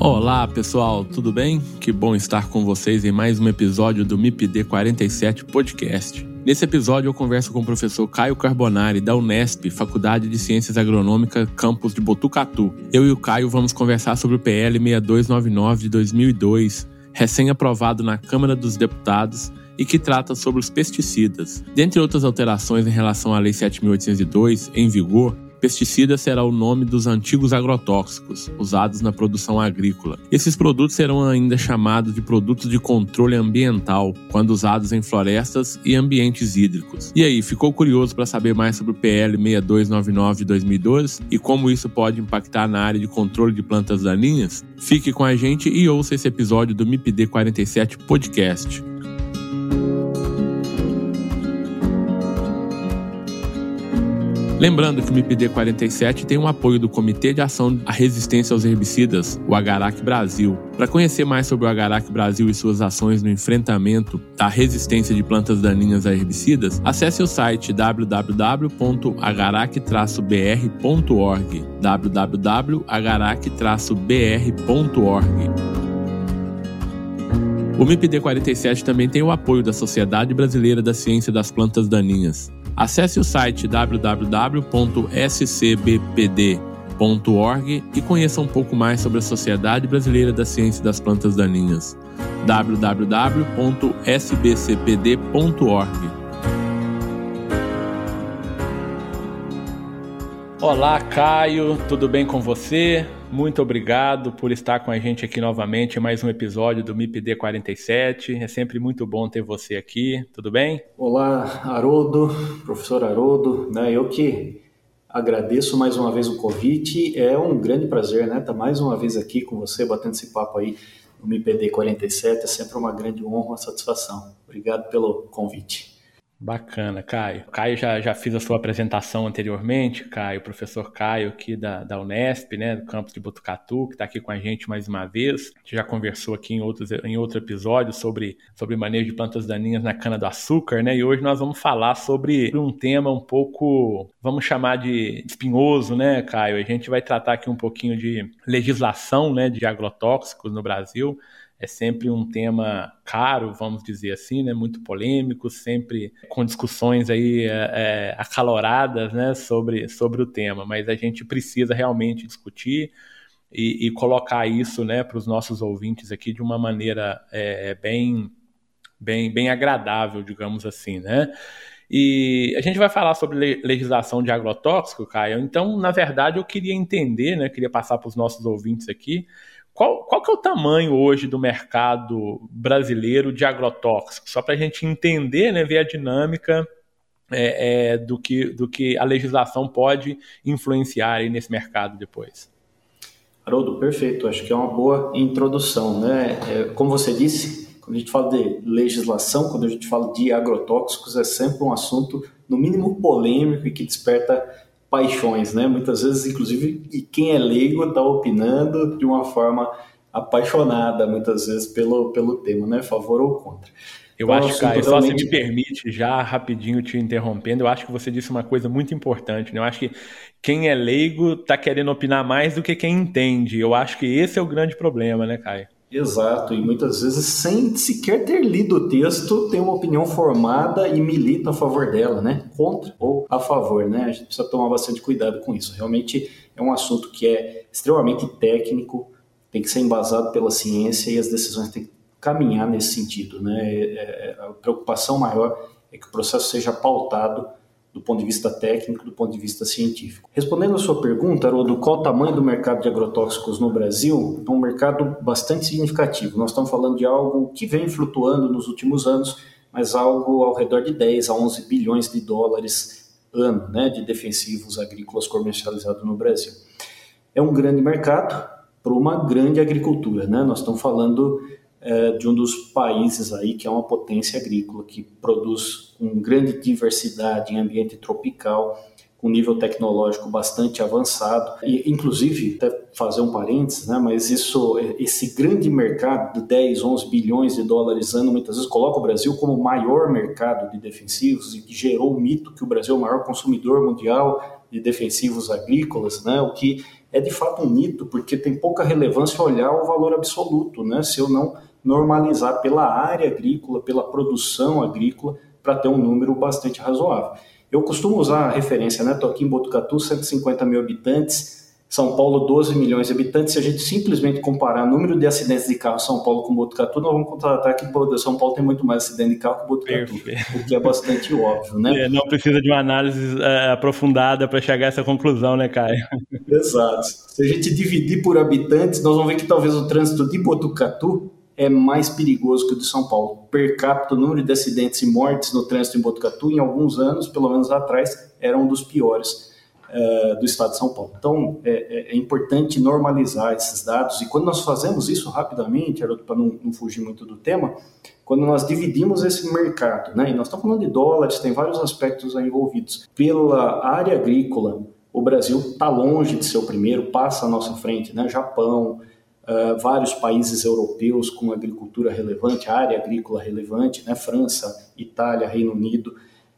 Olá pessoal, tudo bem? Que bom estar com vocês em mais um episódio do MIPD 47 Podcast. Nesse episódio eu converso com o professor Caio Carbonari, da Unesp, Faculdade de Ciências Agronômicas, campus de Botucatu. Eu e o Caio vamos conversar sobre o PL 6299 de 2002, recém-aprovado na Câmara dos Deputados e que trata sobre os pesticidas. Dentre outras alterações em relação à Lei 7802, em vigor, Pesticida será o nome dos antigos agrotóxicos usados na produção agrícola. Esses produtos serão ainda chamados de produtos de controle ambiental quando usados em florestas e ambientes hídricos. E aí, ficou curioso para saber mais sobre o PL 6299 de 2012 e como isso pode impactar na área de controle de plantas daninhas? Fique com a gente e ouça esse episódio do MIPD 47 Podcast. Lembrando que o MIPD 47 tem um apoio do Comitê de Ação à Resistência aos Herbicidas, o Agarac Brasil. Para conhecer mais sobre o Agarac Brasil e suas ações no enfrentamento da resistência de plantas daninhas a herbicidas, acesse o site www.agarac-br.org www.agarac-br.org o MIPD 47 também tem o apoio da Sociedade Brasileira da Ciência das Plantas Daninhas. Acesse o site www.scbbpd.org e conheça um pouco mais sobre a Sociedade Brasileira da Ciência das Plantas Daninhas. www.sbcpd.org Olá, Caio, tudo bem com você? Muito obrigado por estar com a gente aqui novamente em mais um episódio do MIPD 47. É sempre muito bom ter você aqui, tudo bem? Olá, Haroldo, professor Haroldo. Né, eu que agradeço mais uma vez o convite. É um grande prazer, né? Estar mais uma vez aqui com você, batendo esse papo aí no MIPD 47. É sempre uma grande honra, uma satisfação. Obrigado pelo convite. Bacana, Caio. Caio já, já fiz a sua apresentação anteriormente, Caio, professor Caio aqui da, da Unesp, né, do campus de Botucatu, que está aqui com a gente mais uma vez. A gente já conversou aqui em, outros, em outro episódio sobre, sobre manejo de plantas daninhas na cana-do-açúcar, né, e hoje nós vamos falar sobre um tema um pouco, vamos chamar de espinhoso, né, Caio? A gente vai tratar aqui um pouquinho de legislação, né, de agrotóxicos no Brasil é sempre um tema caro, vamos dizer assim, né, muito polêmico, sempre com discussões aí é, é, acaloradas né, sobre, sobre o tema, mas a gente precisa realmente discutir e, e colocar isso né, para os nossos ouvintes aqui de uma maneira é, bem, bem, bem agradável, digamos assim, né? E a gente vai falar sobre legislação de agrotóxico, Caio. Então, na verdade, eu queria entender, né? Queria passar para os nossos ouvintes aqui qual, qual que é o tamanho hoje do mercado brasileiro de agrotóxicos? Só para a gente entender, né, ver a dinâmica é, é, do, que, do que a legislação pode influenciar aí nesse mercado depois. Haroldo, perfeito. Acho que é uma boa introdução. Né? É, como você disse, quando a gente fala de legislação, quando a gente fala de agrotóxicos, é sempre um assunto, no mínimo, polêmico e que desperta paixões, né? Muitas vezes, inclusive, e quem é leigo está opinando de uma forma apaixonada, muitas vezes, pelo, pelo tema, né? Favor ou contra. Eu então, acho, Caio, só se me permite já rapidinho te interrompendo, eu acho que você disse uma coisa muito importante, né? Eu acho que quem é leigo está querendo opinar mais do que quem entende. Eu acho que esse é o grande problema, né, Caio? Exato, e muitas vezes sem sequer ter lido o texto, tem uma opinião formada e milita a favor dela, né? Contra ou a favor, né? A gente precisa tomar bastante cuidado com isso. Realmente é um assunto que é extremamente técnico, tem que ser embasado pela ciência e as decisões têm que caminhar nesse sentido, né? É, é, a preocupação maior é que o processo seja pautado do ponto de vista técnico, do ponto de vista científico. Respondendo a sua pergunta, Haroldo, qual o tamanho do mercado de agrotóxicos no Brasil? É um mercado bastante significativo. Nós estamos falando de algo que vem flutuando nos últimos anos, mas algo ao redor de 10 a 11 bilhões de dólares ano né, de defensivos agrícolas comercializados no Brasil. É um grande mercado para uma grande agricultura. Né? Nós estamos falando é, de um dos países aí que é uma potência agrícola, que produz com grande diversidade em ambiente tropical, com nível tecnológico bastante avançado. E, inclusive, até fazer um parênteses, né, mas isso, esse grande mercado de 10, 11 bilhões de dólares ano, muitas vezes coloca o Brasil como o maior mercado de defensivos e gerou o mito que o Brasil é o maior consumidor mundial de defensivos agrícolas, né, o que é de fato um mito, porque tem pouca relevância olhar o valor absoluto, né, se eu não normalizar pela área agrícola, pela produção agrícola, para ter um número bastante razoável. Eu costumo usar a referência, né? Estou aqui em Botucatu, 150 mil habitantes, São Paulo, 12 milhões de habitantes. Se a gente simplesmente comparar o número de acidentes de carro São Paulo com Botucatu, nós vamos constatar que São Paulo tem muito mais acidente de carro que Botucatu, Perfeito. o que é bastante óbvio, né? É, não precisa de uma análise é, aprofundada para chegar a essa conclusão, né, Caio? Exato. Se a gente dividir por habitantes, nós vamos ver que talvez o trânsito de Botucatu é mais perigoso que o de São Paulo. Per capita, o número de acidentes e mortes no trânsito em Botucatu, em alguns anos, pelo menos atrás, era um dos piores uh, do estado de São Paulo. Então, é, é, é, importante normalizar esses dados, e quando nós fazemos isso rapidamente, para não, não, fugir muito do tema, quando nós dividimos esse mercado, né, e nós estamos falando de dólares, tem vários aspectos envolvidos, pela área agrícola, o Brasil está longe de ser o primeiro, passa à nossa frente, né, Japão, uh, vários países europeus com agricultura relevante, área agrícola relevante, né? França, Itália, Reino Unido.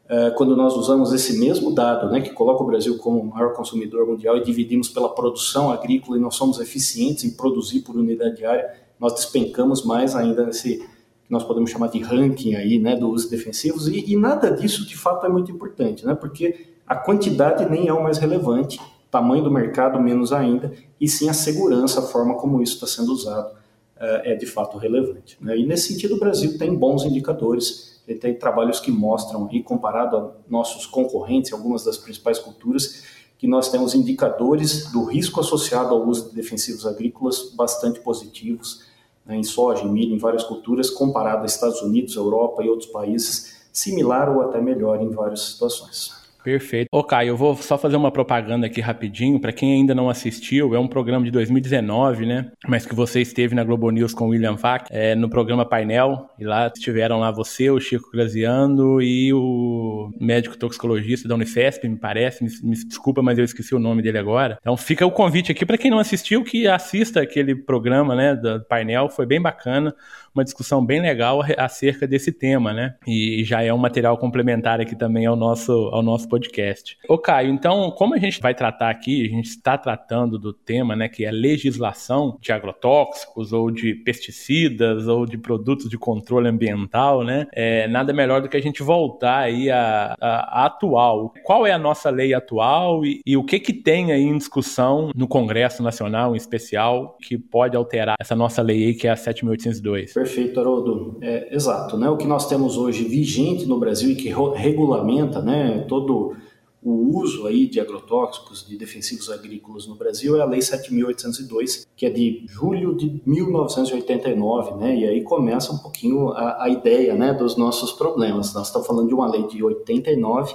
Uh, quando nós usamos esse mesmo dado, né, que coloca o Brasil como o maior consumidor mundial e dividimos pela produção agrícola e nós somos eficientes em produzir por unidade diária, nós despencamos mais ainda nesse que nós podemos chamar de ranking aí, né, do uso defensivos. E, e nada disso de fato é muito importante, né, porque a quantidade nem é o mais relevante, tamanho do mercado menos ainda, e sim a segurança, a forma como isso está sendo usado é, é de fato relevante. Né? E nesse sentido, o Brasil tem bons indicadores, ele tem trabalhos que mostram, aí, comparado a nossos concorrentes, algumas das principais culturas, que nós temos indicadores do risco associado ao uso de defensivos agrícolas bastante positivos, né, em soja, em milho, em várias culturas, comparado a Estados Unidos, Europa e outros países, similar ou até melhor em várias situações. Perfeito. Caio, eu vou só fazer uma propaganda aqui rapidinho. Para quem ainda não assistiu, é um programa de 2019, né? Mas que você esteve na Globo News com o William Vac, é, no programa Painel. E lá estiveram lá você, o Chico Graziano e o médico toxicologista da Unifesp, me parece. Me, me desculpa, mas eu esqueci o nome dele agora. Então fica o convite aqui para quem não assistiu que assista aquele programa, né? Do painel. Foi bem bacana uma discussão bem legal acerca desse tema, né? E já é um material complementar aqui também ao nosso, ao nosso podcast. Ô Caio, então, como a gente vai tratar aqui, a gente está tratando do tema, né, que é legislação de agrotóxicos ou de pesticidas ou de produtos de controle ambiental, né? É, nada melhor do que a gente voltar aí a, atual. Qual é a nossa lei atual e, e o que que tem aí em discussão no Congresso Nacional, em especial, que pode alterar essa nossa lei aí, que é a 7.802? Perfeito, Haroldo. É, exato. Né? O que nós temos hoje vigente no Brasil e que regulamenta né, todo o uso aí de agrotóxicos, de defensivos agrícolas no Brasil é a Lei 7.802, que é de julho de 1989, né? E aí começa um pouquinho a, a ideia, né, dos nossos problemas. Nós estamos falando de uma lei de 89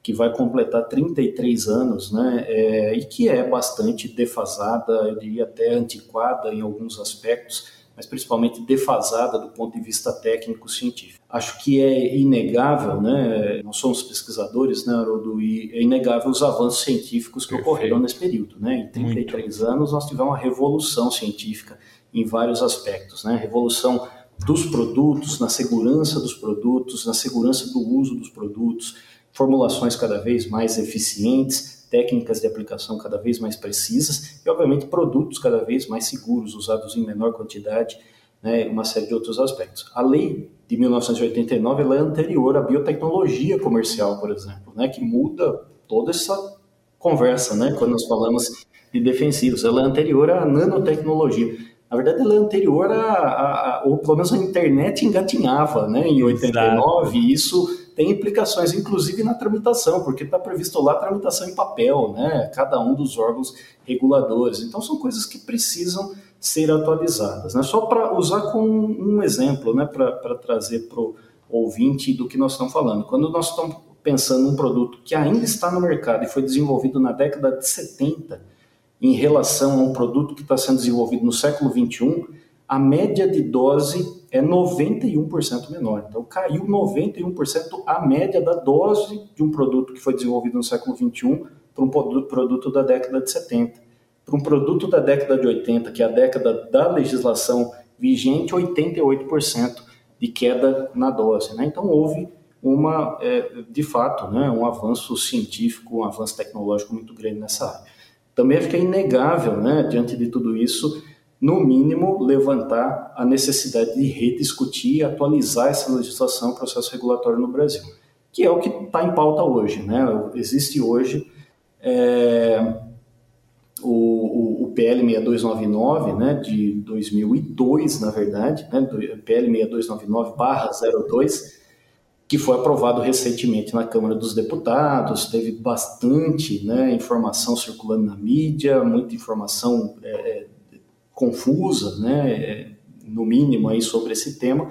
que vai completar 33 anos, né? É, e que é bastante defasada, eu diria até antiquada em alguns aspectos mas principalmente defasada do ponto de vista técnico-científico. Acho que é inegável, né, nós somos pesquisadores, né, Haroldo, e é inegável os avanços científicos que Perfeito. ocorreram nesse período. Né? Em 33 Muito. anos nós tivemos uma revolução científica em vários aspectos, né? revolução dos produtos, na segurança dos produtos, na segurança do uso dos produtos, formulações cada vez mais eficientes, técnicas de aplicação cada vez mais precisas e, obviamente, produtos cada vez mais seguros, usados em menor quantidade, né, uma série de outros aspectos. A lei de 1989 ela é anterior à biotecnologia comercial, por exemplo, né, que muda toda essa conversa, né, quando nós falamos de defensivos. Ela é anterior à nanotecnologia. Na verdade, ela é anterior a, a, a ou pelo menos a internet engatinhava, né, em 89, Exato. e isso tem implicações, inclusive na tramitação, porque está previsto lá tramitação em papel, né? Cada um dos órgãos reguladores. Então são coisas que precisam ser atualizadas. Né? Só para usar como um exemplo, né? para trazer para o ouvinte do que nós estamos falando. Quando nós estamos pensando num produto que ainda está no mercado e foi desenvolvido na década de 70, em relação a um produto que está sendo desenvolvido no século 21, a média de dose é 91% menor. Então, caiu 91% a média da dose de um produto que foi desenvolvido no século 21 para um produto da década de 70. Para um produto da década de 80, que é a década da legislação vigente, 88% de queda na dose. Né? Então, houve uma, é, de fato, né, um avanço científico, um avanço tecnológico muito grande nessa área. Também fica inegável, né, diante de tudo isso, no mínimo, levantar a necessidade de rediscutir e atualizar essa legislação, processo regulatório no Brasil, que é o que está em pauta hoje. Né? Existe hoje é, o, o, PL 6299, né, de 2002, na verdade, né, PL 6299-02, que foi aprovado recentemente na Câmara dos Deputados, teve bastante né, informação circulando na mídia, muita informação é, confusa, né, no mínimo aí sobre esse tema,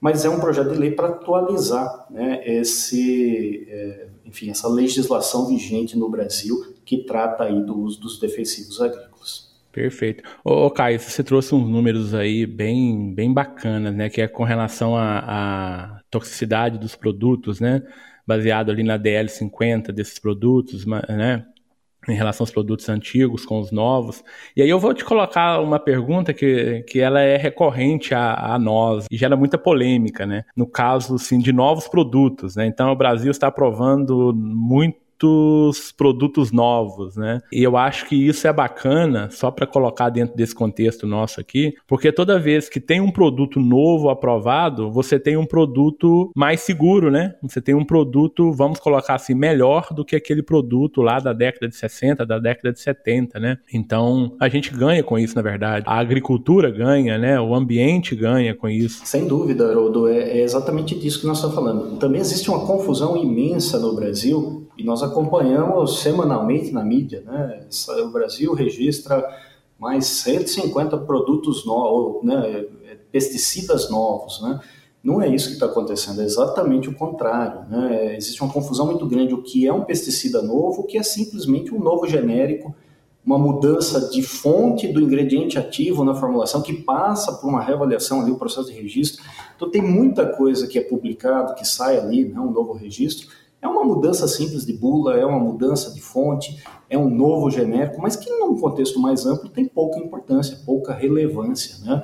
mas é um projeto de lei para atualizar, né, esse, é, enfim, essa legislação vigente no Brasil que trata aí do uso dos defensivos agrícolas. Perfeito. Ô, ô Caio, você trouxe uns números aí bem, bem bacanas, né, que é com relação à toxicidade dos produtos, né, baseado ali na DL50 desses produtos, né, em relação aos produtos antigos com os novos. E aí eu vou te colocar uma pergunta que, que ela é recorrente a, a nós e gera muita polêmica, né? No caso, assim, de novos produtos, né? Então o Brasil está aprovando muito muitos produtos novos, né? E eu acho que isso é bacana, só para colocar dentro desse contexto nosso aqui, porque toda vez que tem um produto novo aprovado, você tem um produto mais seguro, né? Você tem um produto, vamos colocar assim, melhor do que aquele produto lá da década de 60, da década de 70, né? Então, a gente ganha com isso, na verdade. A agricultura ganha, né? O ambiente ganha com isso. Sem dúvida, Haroldo, é, é exatamente disso que nós estamos falando. Também existe uma confusão imensa no Brasil e nós acompanhamos semanalmente na mídia, né? O Brasil registra mais 150 produtos novos, né? pesticidas novos, né? Não é isso que está acontecendo, é exatamente o contrário. Né? Existe uma confusão muito grande o que é um pesticida novo, o que é simplesmente um novo genérico, uma mudança de fonte do ingrediente ativo na formulação que passa por uma reavaliação ali, o processo de registro. Então tem muita coisa que é publicado, que sai ali, né? um novo registro, é uma mudança simples de bula, é uma mudança de fonte, é um novo genérico, mas que num contexto mais amplo tem pouca importância, pouca relevância. Né?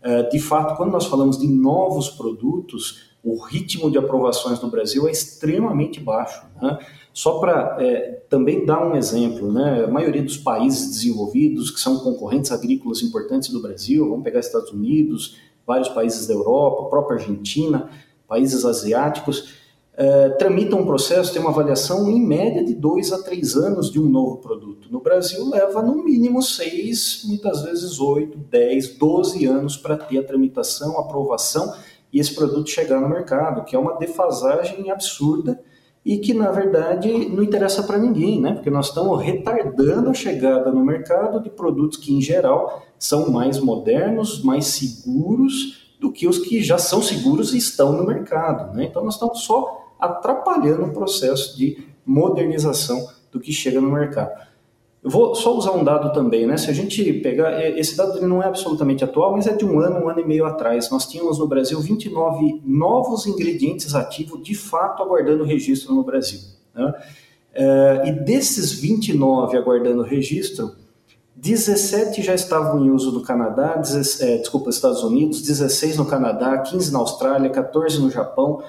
É, de fato, quando nós falamos de novos produtos, o ritmo de aprovações no Brasil é extremamente baixo. Né? Só para é, também dar um exemplo, né? a maioria dos países desenvolvidos, que são concorrentes agrícolas importantes do Brasil, vamos pegar Estados Unidos, vários países da Europa, própria Argentina, países asiáticos, é, tramita um processo, tem uma avaliação em média de dois a três anos de um novo produto. No Brasil, leva no mínimo seis, muitas vezes oito, dez, doze anos para ter a tramitação, a aprovação e esse produto chegar no mercado, que é uma defasagem absurda e que, na verdade, não interessa para ninguém, né? porque nós estamos retardando a chegada no mercado de produtos que, em geral, são mais modernos, mais seguros do que os que já são seguros e estão no mercado. Né? Então, nós estamos só atrapalhando o processo de modernização do que chega no mercado. Eu vou só usar um dado também, né? Se a gente pegar, esse dado não é absolutamente atual, mas é de um ano, um ano e meio atrás. Nós tínhamos no Brasil 29 novos ingredientes ativos de fato aguardando registro no Brasil. Né? É, e desses 29 aguardando registro, 17 já estavam em uso no Canadá, 16, é, desculpa, Estados Unidos, 16 no Canadá, 15 na Austrália, 14 no Japão,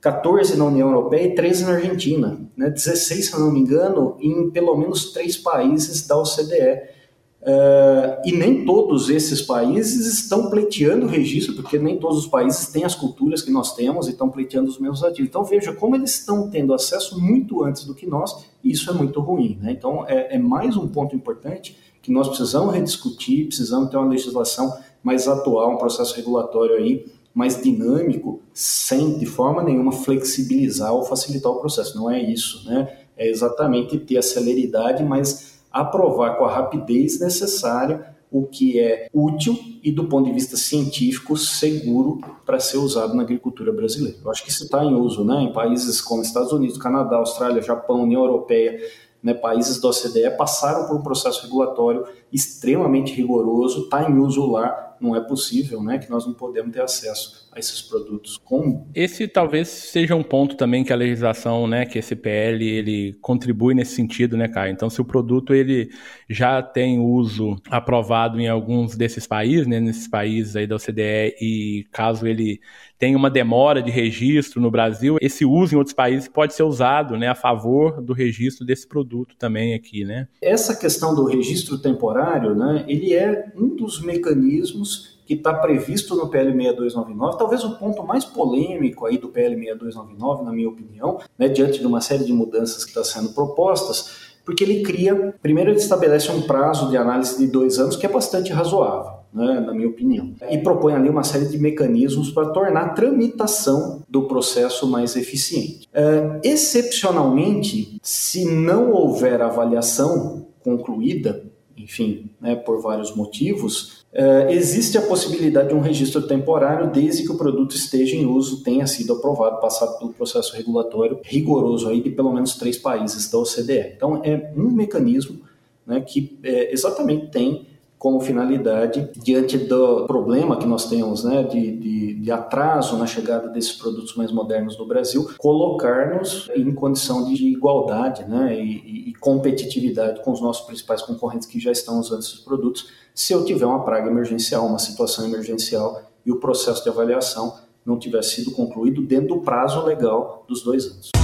14 na União Europeia e 13 na Argentina. Né? 16, se não me engano, em pelo menos três países da OCDE. Uh, e nem todos esses países estão pleiteando o registro, porque nem todos os países têm as culturas que nós temos e estão pleiteando os mesmos ativos. Então veja como eles estão tendo acesso muito antes do que nós, e isso é muito ruim. Né? Então é, é mais um ponto importante que nós precisamos rediscutir, precisamos ter uma legislação mais atual, um processo regulatório aí mais dinâmico, sem de forma nenhuma flexibilizar ou facilitar o processo. Não é isso, né? É exatamente ter a celeridade, mas aprovar com a rapidez necessária o que é útil e, do ponto de vista científico, seguro para ser usado na agricultura brasileira. Eu acho que isso está em uso né, em países como Estados Unidos, Canadá, Austrália, Japão, União Europeia, né, países da OCDE passaram por um processo regulatório extremamente rigoroso, está em uso lá, não é possível né, que nós não podemos ter acesso a esses produtos. Como? Esse talvez seja um ponto também que a legislação, né, que esse PL, ele contribui nesse sentido, né, Caio? Então, se o produto ele já tem uso aprovado em alguns desses países, né, nesses países aí da OCDE, e caso ele tenha uma demora de registro no Brasil, esse uso em outros países pode ser usado, né, a favor do registro desse produto também aqui, né? Essa questão do registro temporário, né, ele é um dos mecanismos que está previsto no PL 6299, talvez o ponto mais polêmico aí do PL 6299, na minha opinião, né, diante de uma série de mudanças que estão tá sendo propostas, porque ele cria, primeiro ele estabelece um prazo de análise de dois anos que é bastante razoável. Né, na minha opinião. E propõe ali uma série de mecanismos para tornar a tramitação do processo mais eficiente. É, excepcionalmente, se não houver avaliação concluída, enfim, né, por vários motivos, é, existe a possibilidade de um registro temporário desde que o produto esteja em uso, tenha sido aprovado, passado pelo processo regulatório rigoroso aí de pelo menos três países da OCDE. Então, é um mecanismo né, que é, exatamente tem como finalidade, diante do problema que nós temos né, de, de, de, atraso na chegada desses produtos mais modernos no Brasil, colocar-nos em condição de igualdade né, e, e, competitividade com os nossos principais concorrentes que já estão usando esses produtos, se eu tiver uma praga emergencial, uma situação emergencial e o processo de avaliação não tiver sido concluído dentro do prazo legal dos dois anos.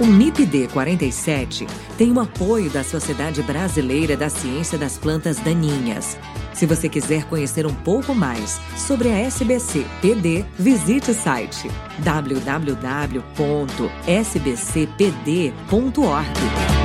O MIPD 47 tem o apoio da Sociedade Brasileira da Ciência das Plantas Daninhas. Se você quiser conhecer um pouco mais sobre a SBC PD, visite o site www.sbcpd.org.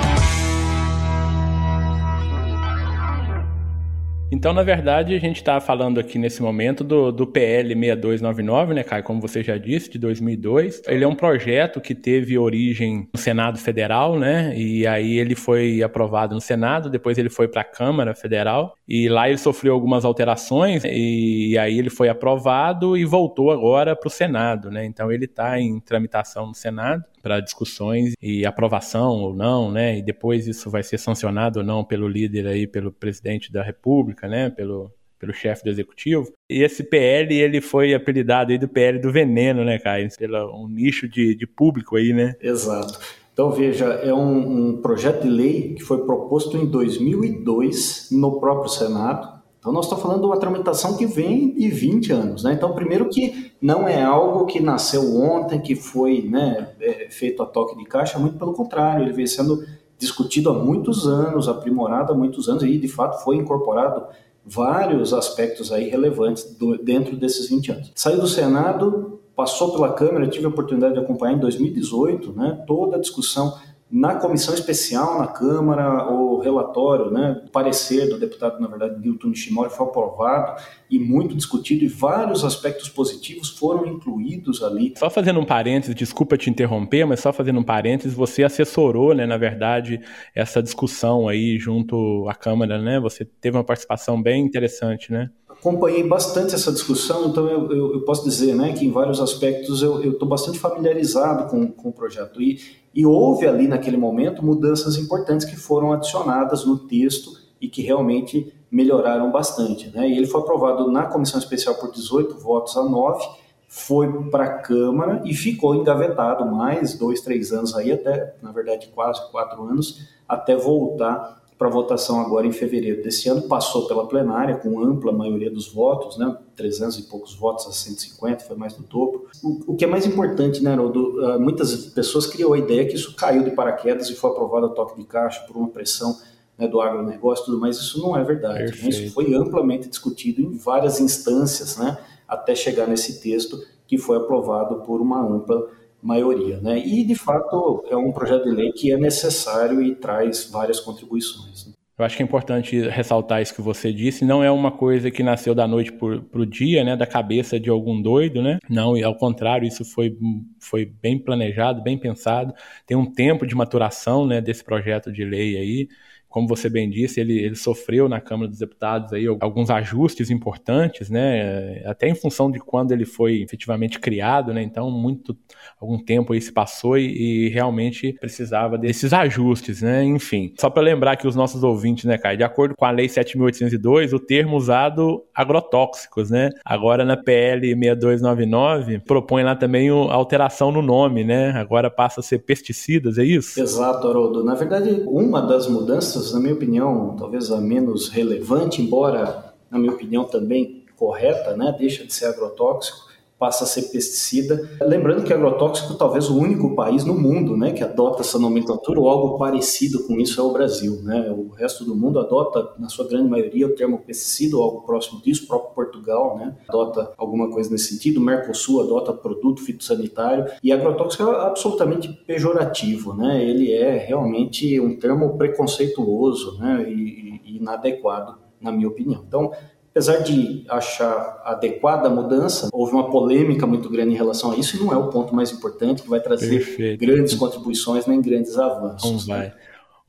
Então, na verdade, a gente está falando aqui nesse momento do, do PL 6299, né, Caio? Como você já disse, de 2002. Ele é um projeto que teve origem no Senado Federal, né? E aí ele foi aprovado no Senado, depois ele foi para a Câmara Federal e lá ele sofreu algumas alterações e aí ele foi aprovado e voltou agora para o Senado, né? Então ele está em tramitação no Senado para discussões e aprovação ou não, né? E depois isso vai ser sancionado ou não pelo líder aí, pelo presidente da República, né? Pelo pelo chefe do executivo. E esse PL, ele foi apelidado aí do PL do veneno, né, Caio? Pelo um nicho de, de público aí, né? Exato. Então, veja, é um, um projeto de lei que foi proposto em 2002 no próprio Senado, então, nós estamos falando de uma tramitação que vem de 20 anos. Né? Então, primeiro que não é algo que nasceu ontem, que foi né, é, feito a toque de caixa, muito pelo contrário, ele vem sendo discutido há muitos anos, aprimorado há muitos anos, e de fato foi incorporado vários aspectos aí relevantes do, dentro desses 20 anos. Saiu do Senado, passou pela Câmara, tive a oportunidade de acompanhar em 2018 né, toda a discussão na comissão especial na Câmara, o relatório, né, o parecer do deputado, na verdade, Milton Nishimori foi aprovado e muito discutido e vários aspectos positivos foram incluídos ali. Só fazendo um parênteses, desculpa te interromper, mas só fazendo um parênteses, você assessorou, né, na verdade, essa discussão aí junto à Câmara, né? Você teve uma participação bem interessante, né? Acompanhei bastante essa discussão, então eu, eu, eu, posso dizer né, que em vários aspectos eu estou bastante familiarizado com, com o projeto. E, e houve ali naquele momento mudanças importantes que foram adicionadas no texto e que realmente melhoraram bastante. Né? E ele foi aprovado na comissão especial por 18 votos a 9, foi para a Câmara e ficou engavetado mais dois, três anos aí, até, na verdade, quase quatro anos, até voltar para votação agora em fevereiro desse ano. Passou pela plenária com ampla maioria dos votos, né? 300 e poucos votos a 150, foi mais do dobro. O, o que é mais importante, né, Haroldo? Uh, muitas pessoas criou a ideia que isso caiu de paraquedas e foi aprovado a toque de caixa por uma pressão né, do agronegócio e tudo mais. Isso não é verdade. Né? Isso foi amplamente discutido em várias instâncias, né? até chegar nesse texto que foi aprovado por uma ampla maioria. Né? E, de fato, é um projeto de lei que é necessário e traz várias contribuições. Né? Eu acho que é importante ressaltar isso que você disse. Não é uma coisa que nasceu da noite para o dia, né, da cabeça de algum doido, né? Não, ao contrário, isso foi, foi bem planejado, bem pensado. Tem um tempo de maturação, né, desse projeto de lei aí como você bem disse, ele, ele sofreu na Câmara dos Deputados aí alguns ajustes importantes, né? Até em função de quando ele foi efetivamente criado, né? Então, muito algum tempo aí se passou e, e realmente precisava desses ajustes, né? Enfim, só para lembrar que os nossos ouvintes, né, Caio, de acordo com a Lei 7.802, o termo usado agrotóxicos, né? Agora na PL 6299 propõe lá também a alteração no nome, né? Agora passa a ser pesticidas, é isso? Exato, Haroldo. Na verdade, uma das mudanças na minha opinião, talvez a menos relevante, embora, na minha opinião, também correta, né? deixa de ser agrotóxico, passa a ser pesticida. Lembrando que agrotóxico talvez o único país no mundo né, que adota essa nomenclatura ou algo parecido com isso é o Brasil. Né? O resto do mundo adota, na sua grande maioria, o termo pesticida ou algo próximo disso, o próprio Portugal né, adota alguma coisa nesse sentido, o Mercosul adota produto fitossanitário e agrotóxico é absolutamente pejorativo. Né? Ele é realmente um termo preconceituoso né, e, e inadequado, na minha opinião. Então, Apesar de achar adequada a mudança, houve uma polêmica muito grande em relação a isso e não é o ponto mais importante que vai trazer Perfeito. grandes contribuições nem grandes avanços. Não vai. Né?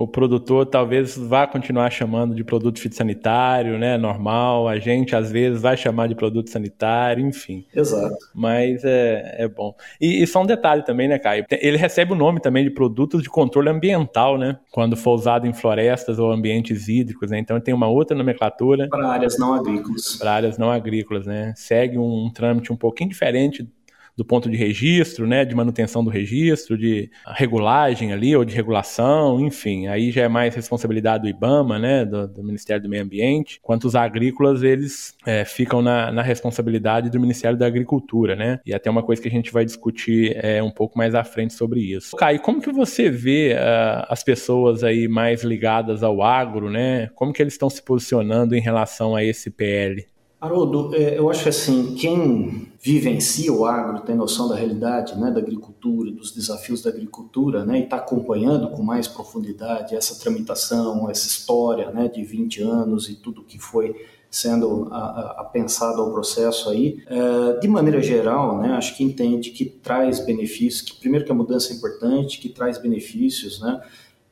O produtor talvez vá continuar chamando de produto fitossanitário, né, normal, a gente às vezes vai chamar de produto sanitário, enfim. Exato. Mas é, é bom. E, e só um detalhe também, né, Caio? Ele recebe o nome também de produtos de controle ambiental, né, quando for usado em florestas ou ambientes hídricos, né, então tem uma outra nomenclatura. Para áreas não agrícolas. Para áreas não agrícolas, né, segue um, um trâmite um pouquinho diferente do ponto de registro, né, de manutenção do registro, de regulagem ali ou de regulação, enfim, aí já é mais responsabilidade do IBAMA, né, do, do Ministério do Meio Ambiente, quanto os agrícolas eles é, ficam na, na, responsabilidade do Ministério da Agricultura, né, e até uma coisa que a gente vai discutir é, um pouco mais à frente sobre isso. Caio, como que você vê uh, as pessoas aí mais ligadas ao agro, né, como que eles estão se posicionando em relação a esse PL? Haroldo, é, eu acho que assim, quem vivencia o agro tem noção da realidade né, da agricultura, dos desafios da agricultura, né, e está acompanhando com mais profundidade essa tramitação, essa história né, de 20 anos e tudo que foi sendo apensado ao processo aí, é, de maneira geral, né, acho que entende que traz benefícios, que primeiro que a mudança é importante, que traz benefícios, né,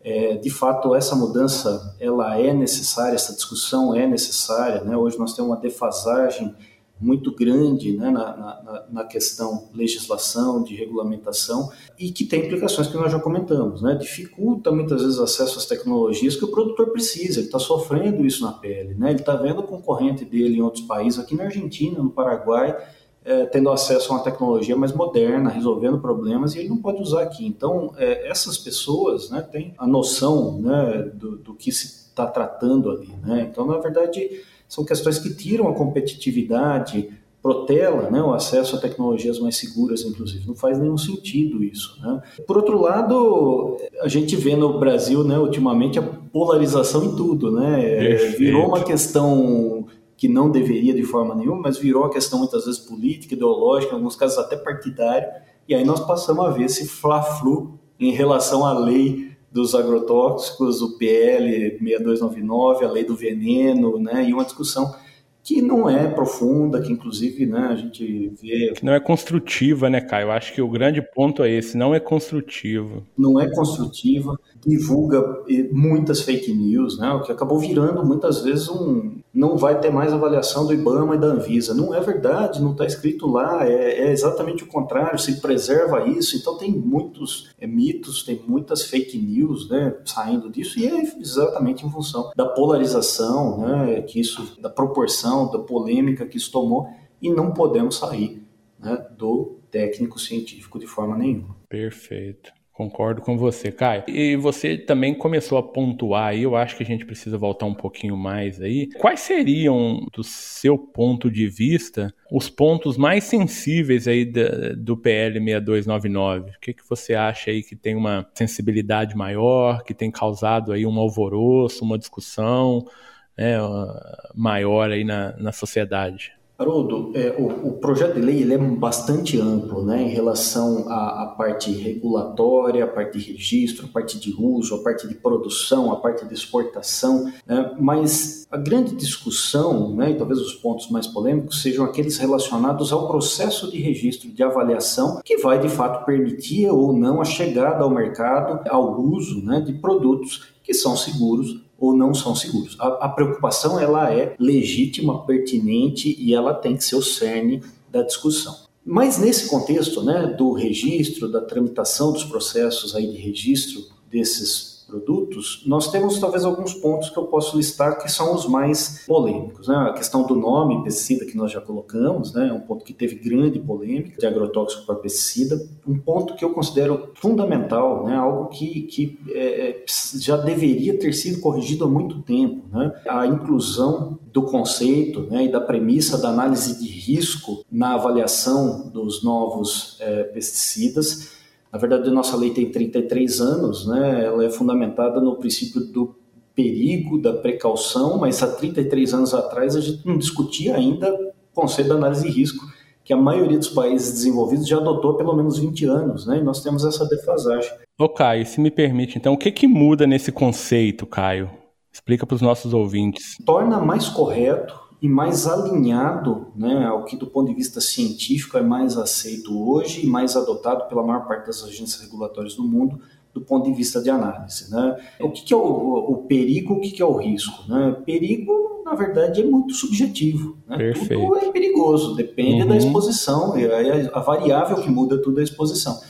é, de fato, essa mudança ela é necessária, essa discussão é necessária. Né? Hoje nós temos uma defasagem muito grande né, na, na, na, questão legislação, de regulamentação, e que tem implicações que nós já comentamos. Né? Dificulta muitas vezes acesso às tecnologias que o produtor precisa, ele está sofrendo isso na pele. Né? Ele está vendo o concorrente dele em outros países, aqui na Argentina, no Paraguai, é, tendo acesso a uma tecnologia mais moderna, resolvendo problemas, e ele não pode usar aqui. Então, é, essas pessoas né, têm a noção né, do, do, que se está tratando ali. Né? Então, na verdade, são questões que tiram a competitividade, protela né, o acesso a tecnologias mais seguras, inclusive. Não faz nenhum sentido isso. Né? Por outro lado, a gente vê no Brasil, né, ultimamente, a polarização em tudo. Né? Virou uma questão que não deveria de forma nenhuma, mas virou uma questão muitas vezes política, ideológica, em alguns casos até partidária, e aí nós passamos a ver esse fla-flu em relação à lei dos agrotóxicos, o PL 6299, a lei do veneno, né, e uma discussão que não é profunda, que inclusive né, a gente vê. Que não é construtiva, né, Caio? Eu acho que o grande ponto é esse, não é construtivo. Não é construtiva, divulga muitas fake news, né? O que acabou virando muitas vezes um. Não vai ter mais avaliação do IBAMA e da Anvisa. Não é verdade, não está escrito lá, é, é, exatamente o contrário, se preserva isso. Então tem muitos é, mitos, tem muitas fake news né, saindo disso, e é exatamente em função da polarização, né, que isso, da proporção da polêmica que isso tomou e não podemos sair né, do técnico científico de forma nenhuma. Perfeito. Concordo com você, Caio. E você também começou a pontuar aí, eu acho que a gente precisa voltar um pouquinho mais aí. Quais seriam, do seu ponto de vista, os pontos mais sensíveis aí do PL 6299? O que, que você acha aí que tem uma sensibilidade maior, que tem causado aí um alvoroço, uma discussão né, maior aí na, na sociedade? Haroldo, é, o, o, projeto de lei ele é bastante amplo né, em relação à, à, parte regulatória, a parte de registro, a parte de uso, a parte de produção, a parte de exportação, né, mas a grande discussão, né, e talvez os pontos mais polêmicos, sejam aqueles relacionados ao processo de registro de avaliação, que vai de fato permitir ou não a chegada ao mercado, ao uso né, de produtos que são seguros ou não são seguros. A, a, preocupação ela é legítima, pertinente e ela tem que ser o cerne da discussão. Mas nesse contexto, né, do registro, da tramitação dos processos aí de registro desses produtos, nós temos talvez alguns pontos que eu posso listar que são os mais polêmicos. Né? A questão do nome pesticida que nós já colocamos, né? é um ponto que teve grande polêmica de agrotóxico para pesticida. Um ponto que eu considero fundamental, né? algo que, que é, já deveria ter sido corrigido há muito tempo. Né? A inclusão do conceito né? e da premissa da análise de risco na avaliação dos novos é, pesticidas na verdade, a nossa lei tem 33 anos, né? ela é fundamentada no princípio do perigo, da precaução, mas há 33 anos atrás a gente não discutia ainda o conceito da análise de risco, que a maioria dos países desenvolvidos já adotou há pelo menos 20 anos, né? e nós temos essa defasagem. Ô Caio, se me permite, então, o que, que muda nesse conceito, Caio? Explica para os nossos ouvintes. Torna mais correto e mais alinhado né, ao que, do ponto de vista científico, é mais aceito hoje e mais adotado pela maior parte das agências regulatórias do mundo, do ponto de vista de análise. Né? O que, que é o, o, perigo, o que, que é o risco? Né? Perigo, na verdade, é muito subjetivo. Né? Perfeito. Tudo é perigoso, depende uhum. da exposição, é a variável que muda tudo é a exposição.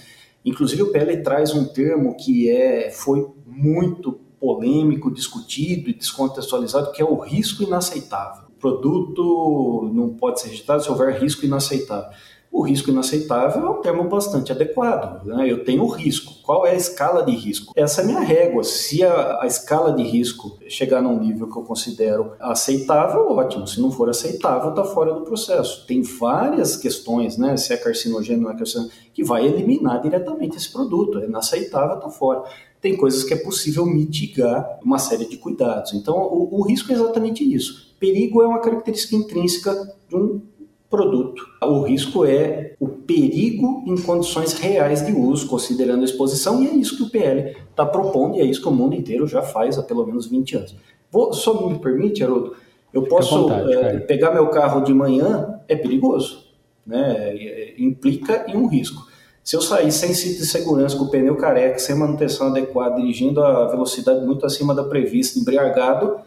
Inclusive, o PL traz um termo que é, foi muito polêmico, discutido e descontextualizado, que é o risco inaceitável produto não pode ser registrado se houver risco inaceitável. O risco inaceitável é um termo bastante adequado. Né? Eu tenho risco. Qual é a escala de risco? Essa é a minha régua. Se a, a, escala de risco chegar num nível que eu considero aceitável, ótimo. Se não for aceitável, está fora do processo. Tem várias questões, né? Se é carcinogênio ou não é carcinogênio, que vai eliminar diretamente esse produto. É inaceitável, está fora tem coisas que é possível mitigar uma série de cuidados. Então, o, o risco é exatamente isso. Perigo é uma característica intrínseca de um produto. O risco é o perigo em condições reais de uso, considerando a exposição, e é isso que o PL está propondo, e é isso que o mundo inteiro já faz há pelo menos 20 anos. Vou, só me permite, Haroldo, eu posso vontade, é, pegar meu carro de manhã, é perigoso, né? implica em um risco. Se eu sair sem cinto de segurança, com o pneu careca, sem manutenção adequada, dirigindo a velocidade muito acima da prevista, embriagado,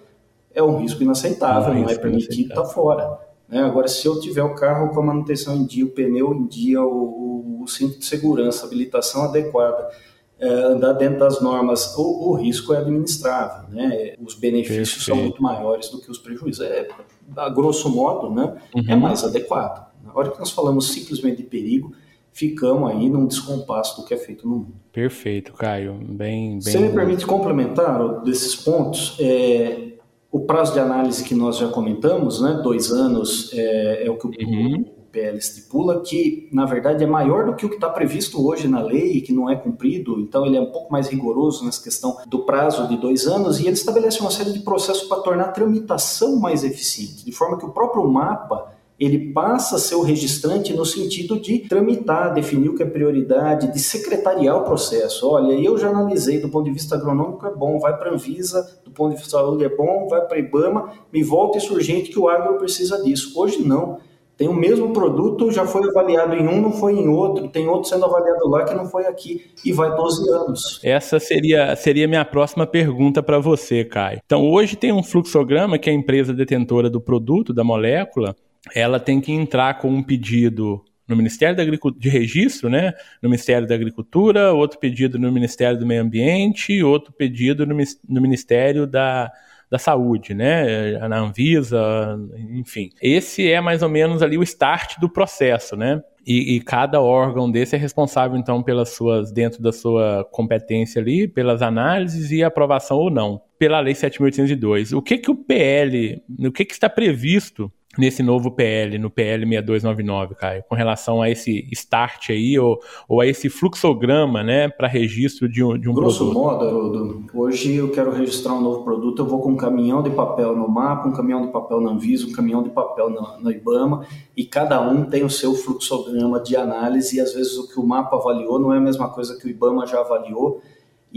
é um risco inaceitável, não, não é permitido, está fora. Né? Agora, se eu tiver o carro com a manutenção em dia, o pneu em dia, o, o cinto de segurança, habilitação adequada, é, andar dentro das normas, o, o, risco é administrável, né? Os benefícios Perfeito. são muito maiores do que os prejuízos. É, a grosso modo, né? É uhum. É mais adequado. Na hora que nós falamos simplesmente de perigo, ficamos aí num descompasso do que é feito no mundo. Perfeito, Caio. Bem, bem... Você me permite complementar desses pontos? É, o prazo de análise que nós já comentamos, né, dois anos, é, é o que uhum. o PL estipula, que na verdade é maior do que o que está previsto hoje na lei, que não é cumprido, então ele é um pouco mais rigoroso nessa questão do prazo de dois anos, e ele estabelece uma série de processos para tornar a tramitação mais eficiente, de forma que o próprio mapa ele passa a ser o registrante no sentido de tramitar, definir o que é prioridade, de secretariar o processo. Olha, eu já analisei do ponto de vista agronômico é bom, vai para a Anvisa, do ponto de vista saúde é bom, vai para a IBAMA, me volta isso urgente que o agro precisa disso. Hoje não. Tem o mesmo produto, já foi avaliado em um, não foi em outro, tem outro sendo avaliado lá que não foi aqui, e vai 12 anos. Essa seria seria minha próxima pergunta para você, Caio. Então, hoje tem um fluxograma que é a empresa detentora do produto, da molécula, ela tem que entrar com um pedido no Ministério da Agricultura, de registro, né? No Ministério da Agricultura, outro pedido no Ministério do Meio Ambiente, outro pedido no, no Ministério da, da saúde, né? Na Anvisa, enfim. Esse é mais ou menos ali o start do processo, né? E, e, cada órgão desse é responsável, então, pelas suas, dentro da sua competência ali, pelas análises e aprovação ou não, pela Lei 7.802. O que que o PL, o que que está previsto nesse novo PL, no PL 6299, Caio, com relação a esse start aí, ou, ou a esse fluxograma, né, para registro de um, de um Grosso produto? modo, Haroldo, hoje eu quero registrar um novo produto, eu vou com um caminhão de papel no mapa, um caminhão de papel na Anvisa, um caminhão de papel no, no IBAMA, e cada um tem o seu fluxograma de análise, e às vezes o que o mapa avaliou não é a mesma coisa que o IBAMA já avaliou,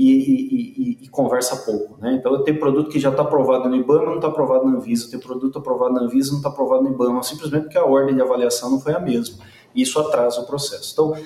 e, e, e, conversa pouco. Né? Então, eu tenho produto que já está aprovado no IBAMA, não está aprovado na Anvisa, tem produto aprovado na Anvisa, não está aprovado no IBAMA, simplesmente porque a ordem de avaliação não foi a mesma. Isso atrasa o processo. Então,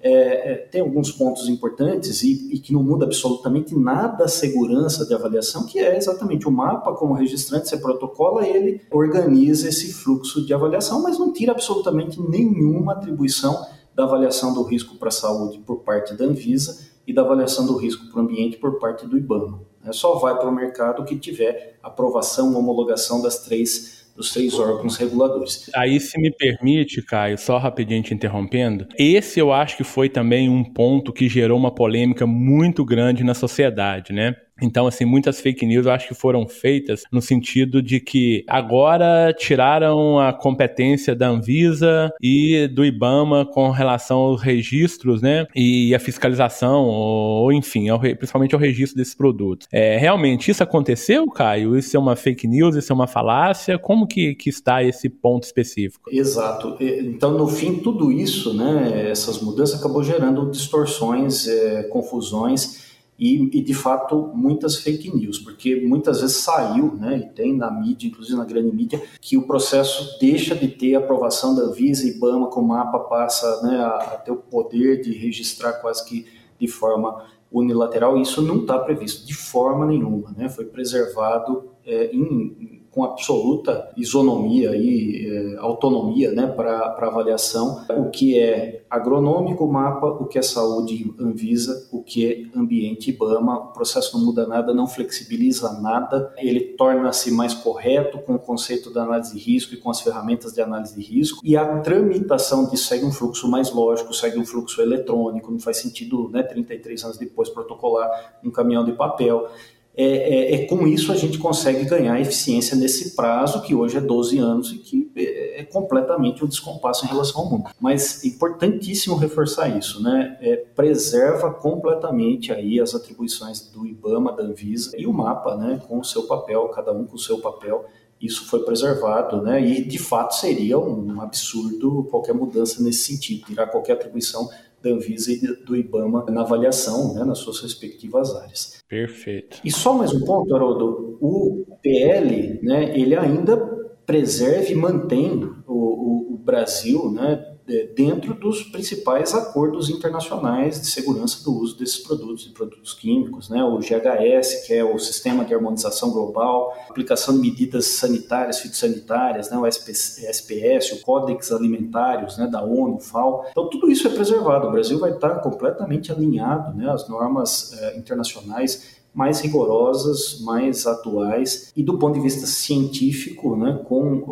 é, é, tem alguns pontos importantes e, e, que não muda absolutamente nada a segurança de avaliação, que é exatamente o mapa, como registrante, você protocola, ele organiza esse fluxo de avaliação, mas não tira absolutamente nenhuma atribuição da avaliação do risco para a saúde por parte da Anvisa e da avaliação do risco para o ambiente por parte do IBAMA. É, só vai para o mercado que tiver aprovação, homologação das três dos três órgãos reguladores. Aí, se me permite, Caio, só rapidinho te interrompendo, esse eu acho que foi também um ponto que gerou uma polêmica muito grande na sociedade, né? Então, assim, muitas fake news eu acho que foram feitas no sentido de que agora tiraram a competência da Anvisa e do IBAMA com relação aos registros, né? E a fiscalização, ou, enfim, ao, principalmente ao registro desses produtos. É, realmente isso aconteceu, Caio? Isso é uma fake news? Isso é uma falácia? Como que, que está esse ponto específico? Exato. Então, no fim, tudo isso, né? Essas mudanças acabou gerando distorções, é, confusões e, e, de fato muitas fake news, porque muitas vezes saiu, né, e tem na mídia, inclusive na grande mídia, que o processo deixa de ter aprovação da Anvisa e IBAMA, com o mapa passa né, a, a ter o poder de registrar quase que de forma unilateral, isso não está previsto de forma nenhuma, né, foi preservado é, em, com absoluta isonomia e é, autonomia né, para avaliação, o que é agronômico mapa, o que é saúde Anvisa, o que é ambiente IBAMA, o processo não muda nada, não flexibiliza nada, ele torna-se mais correto com o conceito da análise de risco e com as ferramentas de análise de risco, e a tramitação disso segue um fluxo mais lógico, segue um fluxo eletrônico, não faz sentido, né, 33 anos depois, protocolar um caminhão de papel é, é, é, com isso a gente consegue ganhar eficiência nesse prazo, que hoje é 12 anos e que é, é completamente um descompasso em relação ao mundo. Mas é importantíssimo reforçar isso, né? É, preserva completamente aí as atribuições do IBAMA, da Anvisa e o mapa, né? Com o seu papel, cada um com o seu papel isso foi preservado, né? E de fato seria um absurdo qualquer mudança nesse sentido, tirar qualquer atribuição da Anvisa e do IBAMA na avaliação, né, nas suas respectivas áreas. Perfeito. E só mais um ponto, Haroldo, o PL, né, ele ainda preserva e mantém o, o, o Brasil, né, dentro dos principais acordos internacionais de segurança do uso desses produtos e produtos químicos, né? o GHS, que é o Sistema de Harmonização Global, aplicação de medidas sanitárias, fitossanitárias, né? o SPS, o Códex Alimentários né? da ONU, FAO. Então, tudo isso é preservado. O Brasil vai estar completamente alinhado né? às normas eh, internacionais mais rigorosas, mais atuais e do ponto de vista científico, né, com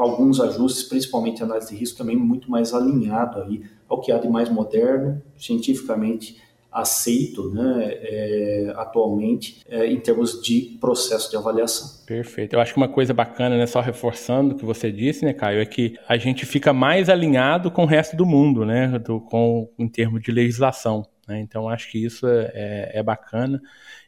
alguns ajustes, principalmente análise de risco também muito mais alinhado aí ao que há de mais moderno, cientificamente aceito né, é, atualmente é, em termos de processo de avaliação. Perfeito. Eu acho que uma coisa bacana, né, só reforçando o que você disse, né, Caio, é que a gente fica mais alinhado com o resto do mundo, né, do, com, em termos de legislação. Né? Então, acho que isso é, é, é, bacana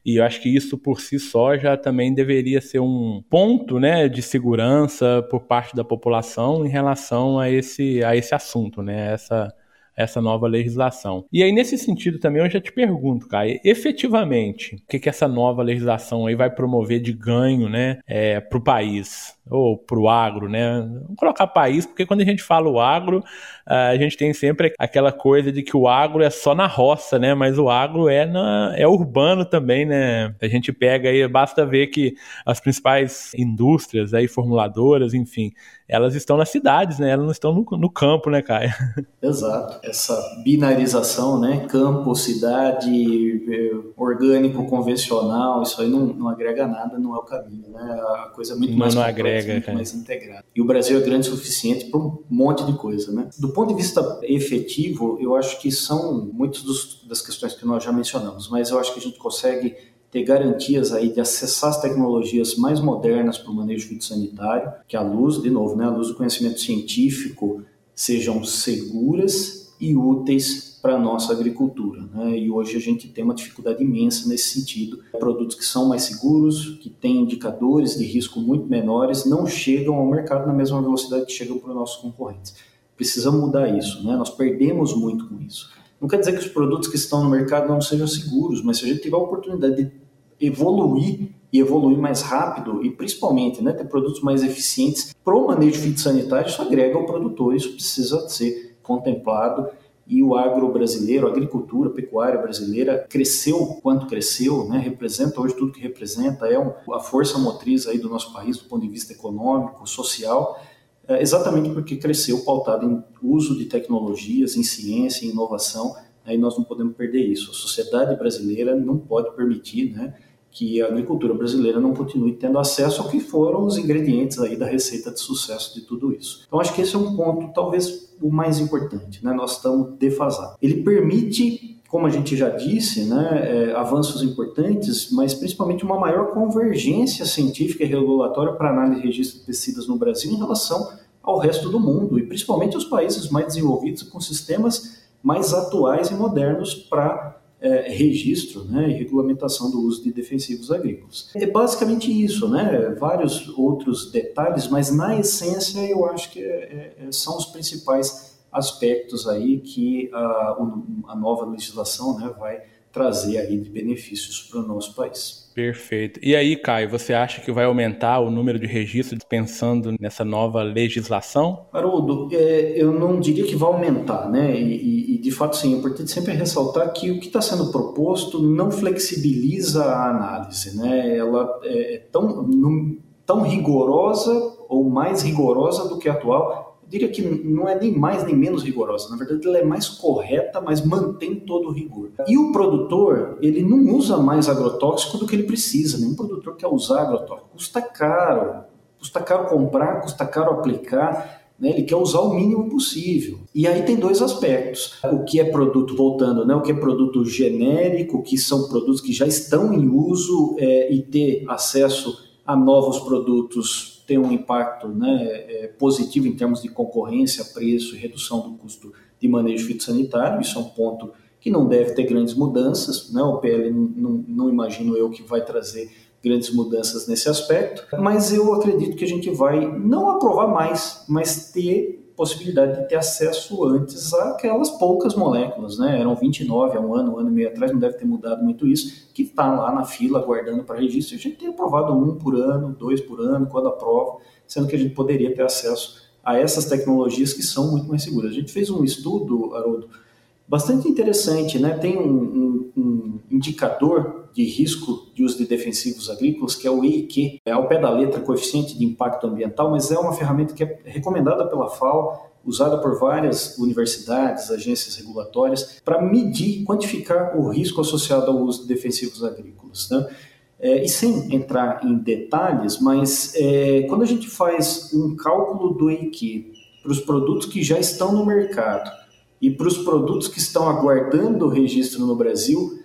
e eu acho que isso por si só já também deveria ser um ponto né, de segurança por parte da população em relação a esse, a esse assunto, né? essa, essa nova legislação. E aí, nesse sentido também, eu já te pergunto, Caio, efetivamente, o que, que essa nova legislação aí vai promover de ganho né, é, para o país? Ou para o agro, né? Vamos colocar país, porque quando a gente fala o agro, a gente tem sempre aquela coisa de que o agro é só na roça, né? Mas o agro é, na, é urbano também, né? A gente pega aí, basta ver que as principais indústrias aí, formuladoras, enfim, elas estão nas cidades, né? Elas não estão no, no campo, né, Caio? Exato. Essa binarização, né? Campo, cidade, é, orgânico, convencional, isso aí não, não agrega nada, não é o caminho, né? A coisa é muito não, mais não agrega, muito mais integrada. E o Brasil é grande o suficiente para um monte de coisa, né? Do ponto de vista efetivo, eu acho que são muitas das questões que nós já mencionamos, mas eu acho que a gente consegue ter garantias aí de acessar as tecnologias mais modernas para o manejo fitossanitário, que a luz, de novo, né, a luz do conhecimento científico sejam seguras e úteis para a nossa agricultura. Né? E hoje a gente tem uma dificuldade imensa nesse sentido. Produtos que são mais seguros, que têm indicadores de risco muito menores, não chegam ao mercado na mesma velocidade que chegam para os nossos concorrentes. Precisamos mudar isso, né? nós perdemos muito com isso. Não quer dizer que os produtos que estão no mercado não sejam seguros, mas se a gente tiver a oportunidade de evoluir e evoluir mais rápido e principalmente né, ter produtos mais eficientes para o manejo fitossanitário, isso agrega ao produtor, isso precisa ser contemplado e o agro brasileiro, a agricultura, pecuária brasileira cresceu quanto cresceu, né, representa hoje tudo que representa, é a força motriz aí do nosso país do ponto de vista econômico, social, é, exatamente porque cresceu pautado em uso de tecnologias, em ciência, em inovação, aí nós não podemos perder isso. A sociedade brasileira não pode permitir, né, que a agricultura brasileira não continue tendo acesso ao que foram os ingredientes aí da receita de sucesso de tudo isso. Então acho que esse é um ponto talvez o mais importante, né? Nós estamos defasados. Ele permite, como a gente já disse, né, é, avanços importantes, mas principalmente uma maior convergência científica e regulatória para análise e registro de pesticidas no Brasil em relação ao resto do mundo e principalmente os países mais desenvolvidos com sistemas mais atuais e modernos para é, registro né, e regulamentação do uso de defensivos agrícolas. É basicamente isso, né? vários outros detalhes, mas na essência eu acho que é, é, são os principais aspectos aí que a, a nova legislação né, vai trazer aí de benefícios para o nosso país. Perfeito. E aí, Caio, você acha que vai aumentar o número de registros pensando nessa nova legislação? Haroldo, é, eu não diria que vai aumentar, né? E, e, de fato, sim, é importante sempre ressaltar que o que está sendo proposto não flexibiliza a análise, né? Ela é, é tão, tão rigorosa ou mais rigorosa do que a atual diria que não é nem mais nem menos rigorosa. Na verdade, ela é mais correta, mas mantém todo o rigor. E o produtor, ele não usa mais agrotóxico do que ele precisa. Nenhum produtor quer usar agrotóxico. Custa caro. Custa caro comprar, custa caro aplicar. Né? Ele quer usar o mínimo possível. E aí tem dois aspectos. O que é produto, voltando, né? o que é produto genérico, que são produtos que já estão em uso é, e ter acesso a novos produtos tem um impacto né, é, positivo em termos de concorrência, preço e redução do custo de manejo fitossanitário. Isso é um ponto que não deve ter grandes mudanças. Né? O PL não, não imagino eu que vai trazer grandes mudanças nesse aspecto, mas eu acredito que a gente vai não aprovar mais, mas ter possibilidade de ter acesso antes àquelas poucas moléculas, né? Eram 29 há um ano, um ano e meio atrás, não deve ter mudado muito isso, que está lá na fila aguardando para registro. A gente tem aprovado um por ano, dois por ano, quando aprova, sendo que a gente poderia ter acesso a essas tecnologias que são muito mais seguras. A gente fez um estudo, Haroldo, bastante interessante, né? Tem um, um, um indicador de risco de uso de defensivos agrícolas, que é o EIQ, é ao pé da letra, coeficiente de impacto ambiental, mas é uma ferramenta que é recomendada pela FAO, usada por várias universidades, agências regulatórias, para medir, quantificar o risco associado ao uso de defensivos agrícolas. Né? É, e sem entrar em detalhes, mas é, quando a gente faz um cálculo do EIQ para os produtos que já estão no mercado e para os produtos que estão aguardando o registro no Brasil,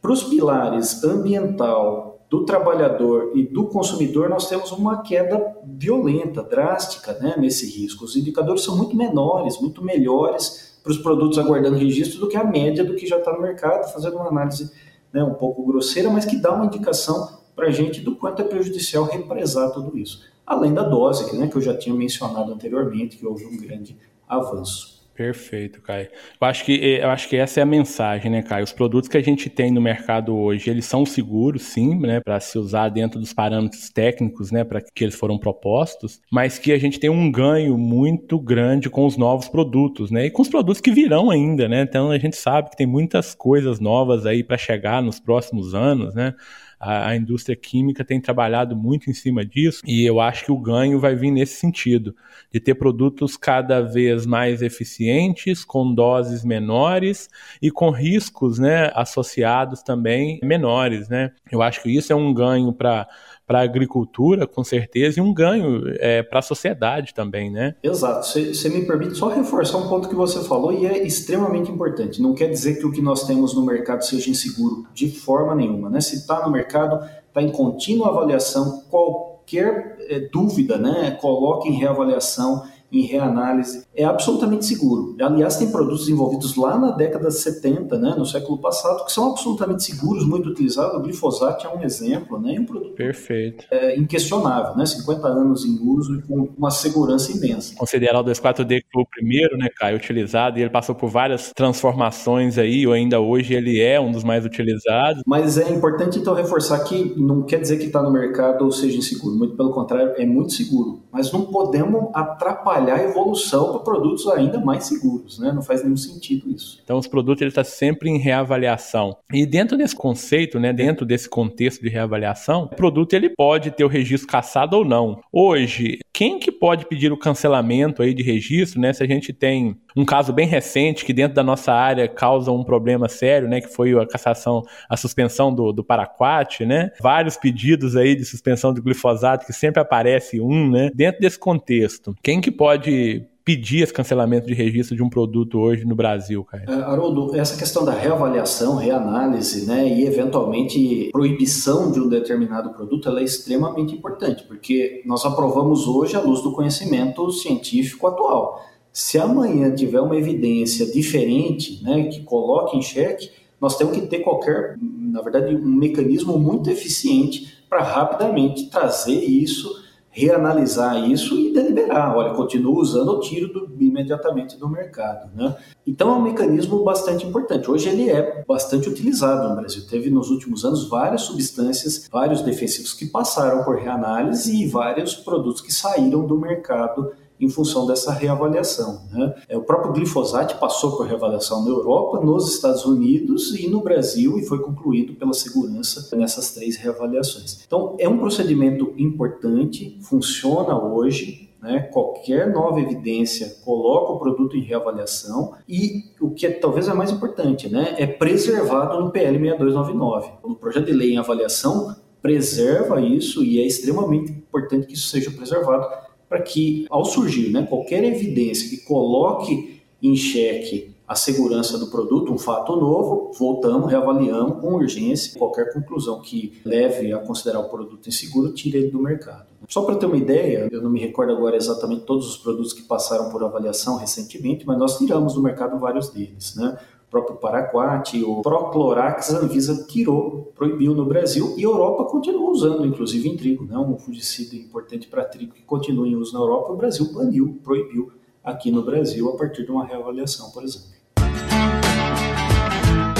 para os pilares ambiental, do trabalhador e do consumidor, nós temos uma queda violenta, drástica né, nesse risco. Os indicadores são muito menores, muito melhores para os produtos aguardando registro do que a média do que já está no mercado, fazendo uma análise né, um pouco grosseira, mas que dá uma indicação para a gente do quanto é prejudicial represar tudo isso. Além da dose, né, que eu já tinha mencionado anteriormente, que houve um grande avanço. Perfeito, Caio. Eu acho que eu acho que essa é a mensagem, né, Caio? Os produtos que a gente tem no mercado hoje, eles são seguros, sim, né, para se usar dentro dos parâmetros técnicos, né, para que eles foram propostos, mas que a gente tem um ganho muito grande com os novos produtos, né, e com os produtos que virão ainda, né. Então a gente sabe que tem muitas coisas novas aí para chegar nos próximos anos, né a, a, indústria química tem trabalhado muito em cima disso e eu acho que o ganho vai vir nesse sentido, de ter produtos cada vez mais eficientes, com doses menores e com riscos né, associados também menores. Né? Eu acho que isso é um ganho para para a agricultura, com certeza, e um ganho é, para a sociedade também, né? Exato. Você me permite só reforçar um ponto que você falou e é extremamente importante. Não quer dizer que o que nós temos no mercado seja inseguro, de forma nenhuma, né? Se está no mercado, está em contínua avaliação, qualquer é, dúvida, né? Coloque em reavaliação em reanálise, é absolutamente seguro. Aliás, tem produtos desenvolvidos lá na década de 70, né, no século passado, que são absolutamente seguros, muito utilizados. O glifosato é um exemplo, né, um produto Perfeito. É, inquestionável, né, 50 anos em uso e com uma segurança imensa. Considerar o 24D que foi o primeiro, né, Caio, utilizado, e ele passou por várias transformações aí, ou ainda hoje ele é um dos mais utilizados. Mas é importante, então, reforçar que não quer dizer que está no mercado ou seja inseguro, muito pelo contrário, é muito seguro. Mas não podemos atrapalhar a evolução para produtos ainda mais seguros, né? Não faz nenhum sentido isso. Então, os produtos ele está sempre em reavaliação. E dentro desse conceito, né, dentro desse contexto de reavaliação, o produto ele pode ter o registro cassado ou não. Hoje, quem que pode pedir o cancelamento aí de registro, né? Se a gente tem um caso bem recente que dentro da nossa área causa um problema sério, né? Que foi a cassação, a suspensão do, do paraquat, né? Vários pedidos aí de suspensão do glifosato que sempre aparece um, né? Dentro desse contexto, quem que pode pedir esse cancelamento de registro de um produto hoje no Brasil, Caio? É, Haroldo, essa questão da reavaliação, reanálise, né, e eventualmente proibição de um determinado produto, ela é extremamente importante, porque nós aprovamos hoje à luz do conhecimento científico atual. Se amanhã tiver uma evidência diferente, né, que coloque em xeque, nós temos que ter qualquer, na verdade, um mecanismo muito eficiente para rapidamente trazer isso reanalisar isso e deliberar. Olha, continuo usando ou tiro do, imediatamente do mercado. Né? Então é um mecanismo bastante importante. Hoje ele é bastante utilizado no Brasil. Teve nos últimos anos várias substâncias, vários defensivos que passaram por reanálise e vários produtos que saíram do mercado em função dessa reavaliação. Né? É, o próprio glifosato passou por reavaliação na Europa, nos Estados Unidos e no Brasil e foi concluído pela segurança nessas três reavaliações. Então, é um procedimento importante, funciona hoje, né? Qualquer nova evidência coloca o produto em reavaliação e o que é, talvez é mais importante, né? é preservado no PL 6299. No projeto de lei em avaliação, preserva isso e é extremamente importante que isso seja preservado para que, ao surgir né, qualquer evidência que coloque em xeque a segurança do produto, um fato novo, voltamos, reavaliamos com urgência qualquer conclusão que leve a considerar o produto inseguro, tire ele do mercado. Só para ter uma ideia, eu não me recordo agora exatamente todos os produtos que passaram por avaliação recentemente, mas nós tiramos do mercado vários deles. Né? Próprio Paraquat, o Proclorax, a Anvisa tirou, proibiu no Brasil e a Europa continua usando, inclusive em trigo, né? um fungicida importante para trigo que continua em uso na Europa, o Brasil baniu, proibiu aqui no Brasil a partir de uma reavaliação, por exemplo.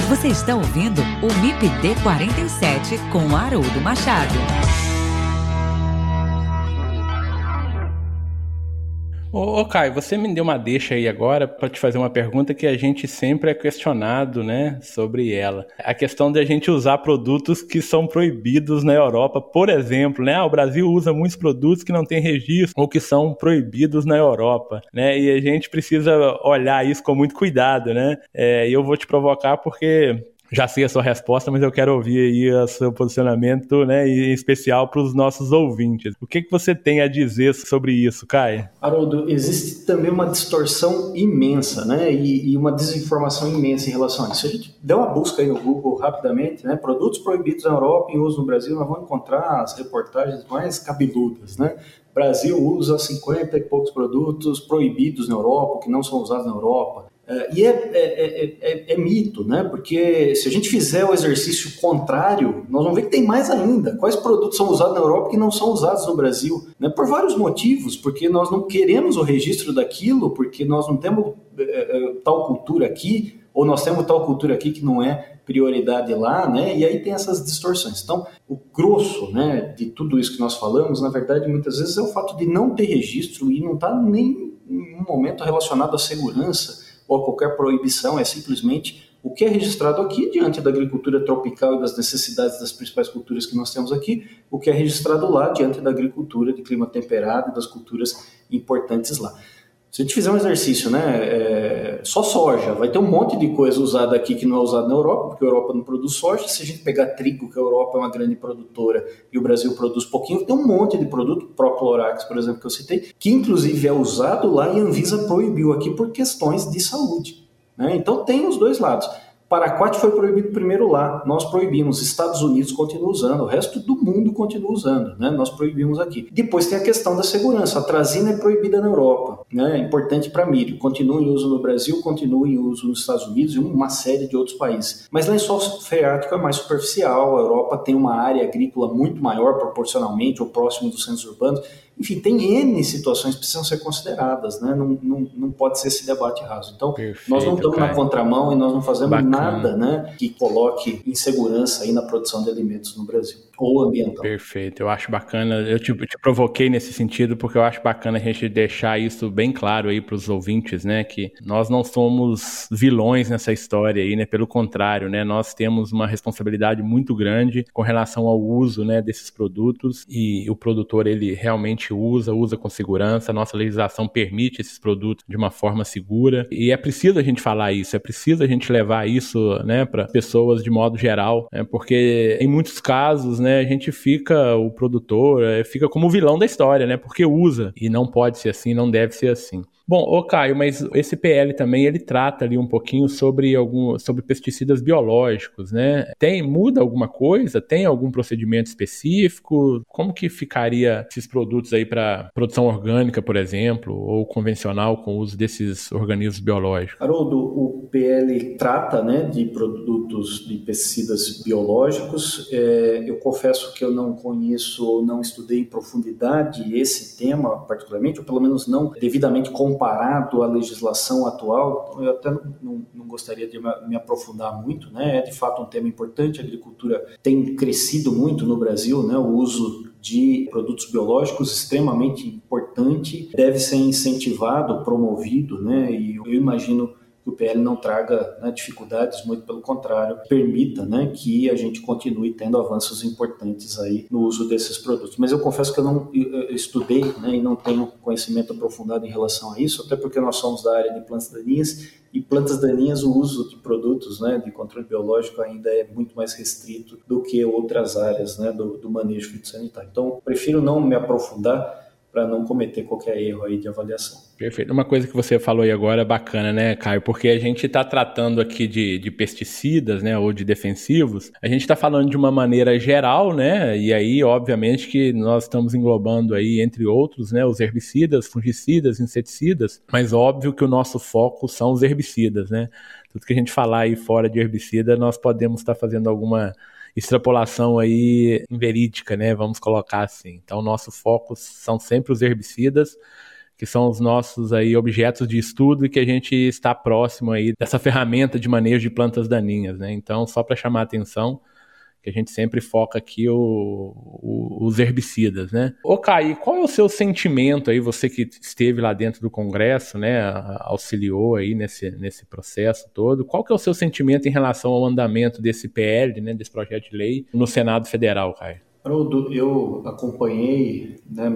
Você está ouvindo o MIPD 47 com Haroldo Machado. Ô, ô Caio, você me deu uma deixa aí agora para te fazer uma pergunta que a gente sempre é questionado, né, sobre ela. A questão de a gente usar produtos que são proibidos na Europa, por exemplo, né? Ah, o Brasil usa muitos produtos que não têm registro ou que são proibidos na Europa, né? E a gente precisa olhar isso com muito cuidado, né? É, e eu vou te provocar porque já sei a sua resposta, mas eu quero ouvir aí o seu posicionamento, né, em especial para os nossos ouvintes. O que, que você tem a dizer sobre isso, Kai? Haroldo, existe também uma distorção imensa, né, e, e, uma desinformação imensa em relação a isso. A gente der uma busca aí no Google rapidamente, né, produtos proibidos na Europa em uso no Brasil, nós vamos encontrar as reportagens mais cabeludas, né, Brasil usa 50 e poucos produtos proibidos na Europa, que não são usados na Europa. Uh, e é, é, é, é, mito, né? Porque se a gente fizer o exercício contrário, nós vamos ver que tem mais ainda. Quais produtos são usados na Europa que não são usados no Brasil? Né? Por vários motivos, porque nós não queremos o registro daquilo, porque nós não temos tal cultura aqui, ou nós temos tal cultura aqui que não é prioridade lá, né? E aí tem essas distorções. Então, o grosso, né, de tudo isso que nós falamos, na verdade, muitas vezes é o fato de não ter registro e não estar tá nem em um momento relacionado à segurança ou qualquer proibição, é simplesmente o que é registrado aqui diante da agricultura tropical e das necessidades das principais culturas que nós temos aqui, o que é registrado lá diante da agricultura de clima temperado e das culturas importantes lá. Se a gente fizer um exercício, né, é, só soja, vai ter um monte de coisa usada aqui que não é usada na Europa, porque a Europa não produz soja. Se a gente pegar trigo, que a Europa é uma grande produtora e o Brasil produz pouquinho, tem um monte de produto, Proclorax, por exemplo, que eu citei, que inclusive é usado lá e a Anvisa proibiu aqui por questões de saúde. Né? Então tem os dois lados. Paraquat foi proibido primeiro lá, nós proibimos, Estados Unidos continua usando, o resto do mundo continua usando, né? nós proibimos aqui. Depois tem a questão da segurança, a trazina é proibida na Europa, né? é importante para milho, continua em uso no Brasil, continua em uso nos Estados Unidos e uma série de outros países. Mas lençol freático é mais superficial, a Europa tem uma área agrícola muito maior proporcionalmente ou próximo dos centros urbanos, enfim, tem N situações que precisam ser consideradas, né? Não, não, não pode ser esse debate raso. Então, Perfeito, nós não estamos cara. na contramão e nós não fazemos Bacana. nada né, que coloque insegurança aí na produção de alimentos no Brasil ou ambiental. Perfeito, eu acho bacana, eu te, te, provoquei nesse sentido porque eu acho bacana a gente deixar isso bem claro aí para os ouvintes, né, que nós não somos vilões nessa história aí, né, pelo contrário, né, nós temos uma responsabilidade muito grande com relação ao uso, né, desses produtos e o produtor ele realmente usa, usa com segurança, nossa legislação permite esses produtos de uma forma segura e é preciso a gente falar isso, é preciso a gente levar isso, né, para pessoas de modo geral, né, porque em muitos casos, né, né, a gente fica, o produtor, é, fica como vilão da história, né? Porque usa. E não pode ser assim, não deve ser assim. Bom, ô Caio, mas esse PL também ele trata ali um pouquinho sobre algum sobre pesticidas biológicos, né? Tem muda alguma coisa? Tem algum procedimento específico? Como que ficaria esses produtos aí para produção orgânica, por exemplo, ou convencional com o uso desses organismos biológicos? Haroldo, o PL trata, né, de produtos de pesticidas biológicos. É, eu confesso que eu não conheço ou não estudei em profundidade esse tema particularmente, ou pelo menos não devidamente comparado comparado à legislação atual, eu até não, não, gostaria de me aprofundar muito, né? É de fato um tema importante. A agricultura tem crescido muito no Brasil, né? O uso de produtos biológicos extremamente importante, deve ser incentivado, promovido, né? E eu imagino que o PL não traga né, dificuldades, muito pelo contrário, permita né, que a gente continue tendo avanços importantes aí no uso desses produtos. Mas eu confesso que eu não eu estudei né, e não tenho conhecimento aprofundado em relação a isso, até porque nós somos da área de plantas daninhas e plantas daninhas o uso de produtos né, de controle biológico ainda é muito mais restrito do que outras áreas né, do, do manejo fitossanitário. Então, prefiro não me aprofundar para não cometer qualquer erro aí de avaliação. Perfeito. Uma coisa que você falou aí agora é bacana, né, Caio? Porque a gente está tratando aqui de, de, pesticidas, né, ou de defensivos. A gente está falando de uma maneira geral, né? E aí, obviamente, que nós estamos englobando aí, entre outros, né, os herbicidas, fungicidas, inseticidas. Mas óbvio que o nosso foco são os herbicidas, né? Tudo que a gente falar aí fora de herbicida, nós podemos estar tá fazendo alguma extrapolação aí inverídica, né? Vamos colocar assim. Então, nosso foco são sempre os herbicidas, que são os nossos aí objetos de estudo e que a gente está próximo aí dessa ferramenta de manejo de plantas daninhas, né? Então, só para chamar a atenção, que a gente sempre foca aqui o, o, os herbicidas, né? Ô, Caio, qual é o seu sentimento aí, você que esteve lá dentro do Congresso, né, auxiliou aí nesse, nesse processo todo, qual que é o seu sentimento em relação ao andamento desse PL, né, desse projeto de lei no Senado Federal, Caio? Haroldo, eu acompanhei, né,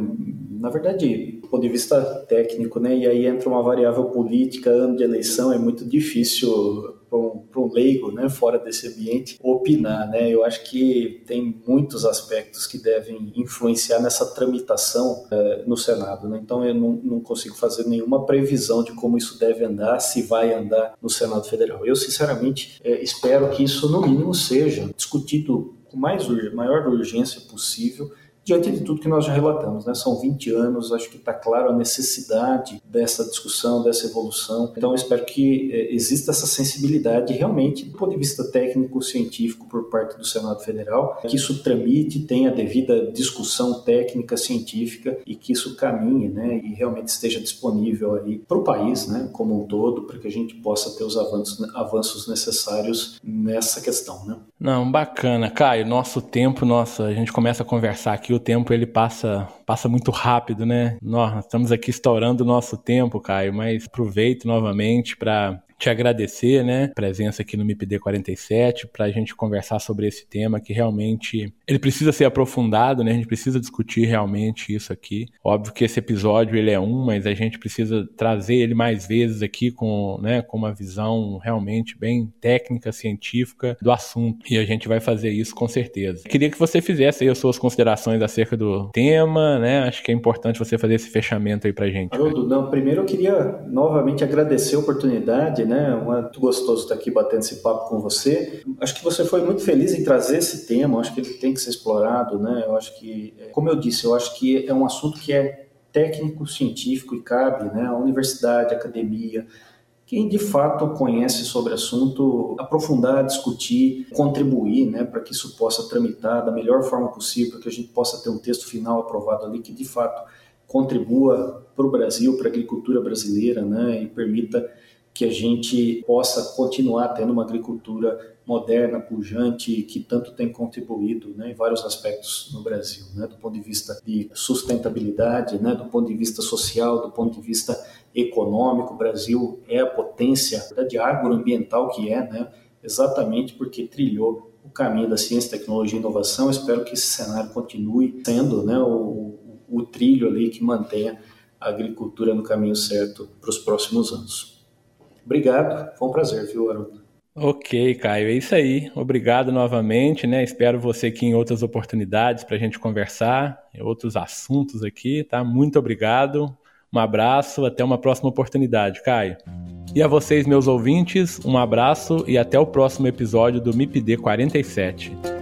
na verdade, do ponto de vista técnico, né, e aí entra uma variável política, ano de eleição, é muito difícil para um, um, leigo, né, fora desse ambiente, opinar, né, eu acho que tem muitos aspectos que devem influenciar nessa tramitação é, no Senado, né, então eu não, não consigo fazer nenhuma previsão de como isso deve andar, se vai andar no Senado Federal. Eu, sinceramente, é, espero que isso, no mínimo, seja discutido com mais, maior urgência possível diante de tudo que nós já relatamos. Né? São 20 anos, acho que está claro a necessidade dessa discussão, dessa evolução. Então, espero que é, exista essa sensibilidade realmente, do ponto de vista técnico, científico, por parte do Senado Federal, que isso tramite, tenha a devida discussão técnica, científica e que isso caminhe né? e realmente esteja disponível para o país né? como um todo, para que a gente possa ter os avanços, avanços necessários nessa questão. Né? Não, bacana. Caio, nosso tempo, nossa, a gente começa a conversar aqui o tempo ele passa passa muito rápido, né? Nós estamos aqui estourando o nosso tempo, Caio, mas aproveito novamente para te agradecer, né, presença aqui no MIPD 47 para a gente conversar sobre esse tema que realmente ele precisa ser aprofundado, né? A gente precisa discutir realmente isso aqui. Óbvio que esse episódio ele é um, mas a gente precisa trazer ele mais vezes aqui com, né, com uma visão realmente bem técnica, científica do assunto. E a gente vai fazer isso com certeza. Queria que você fizesse aí as suas considerações acerca do tema, né? Acho que é importante você fazer esse fechamento aí pra gente. Haroldo, não, primeiro eu queria novamente agradecer a oportunidade, né? Né? É muito gostoso estar aqui batendo esse papo com você. Acho que você foi muito feliz em trazer esse tema. Acho que ele tem que ser explorado, né? Eu acho que, é, como eu disse, eu acho que é um assunto que é técnico, científico e cabe, né? A universidade, a academia, quem de fato conhece sobre o assunto, aprofundar, discutir, contribuir, né, para que isso possa tramitar da melhor forma possível, para que a gente possa ter um texto final aprovado ali que de fato contribua para o Brasil, para a agricultura brasileira, né, e permita que a gente possa continuar tendo uma agricultura moderna, pujante, que tanto tem contribuído né, em vários aspectos no Brasil, né, do ponto de vista de sustentabilidade, né, do ponto de vista social, do ponto de vista econômico. O Brasil é a potência de agroambiental que é, né, exatamente porque trilhou o caminho da ciência, tecnologia e inovação. espero que esse cenário continue sendo né, o, o trilho ali que mantenha a agricultura no caminho certo para os próximos anos. Obrigado, foi um prazer, viu, Haroldo? Ok, Caio, é isso aí. Obrigado novamente, né? Espero você aqui em outras oportunidades para a gente conversar, outros assuntos aqui, tá? Muito obrigado, um abraço, até uma próxima oportunidade, Caio. E a vocês, meus ouvintes, um abraço e até o próximo episódio do MIPD 47.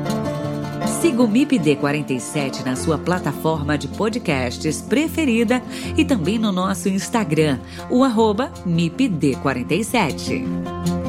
Siga o MIPD 47 na sua plataforma de podcasts preferida e também no nosso Instagram, o arroba MIPD47.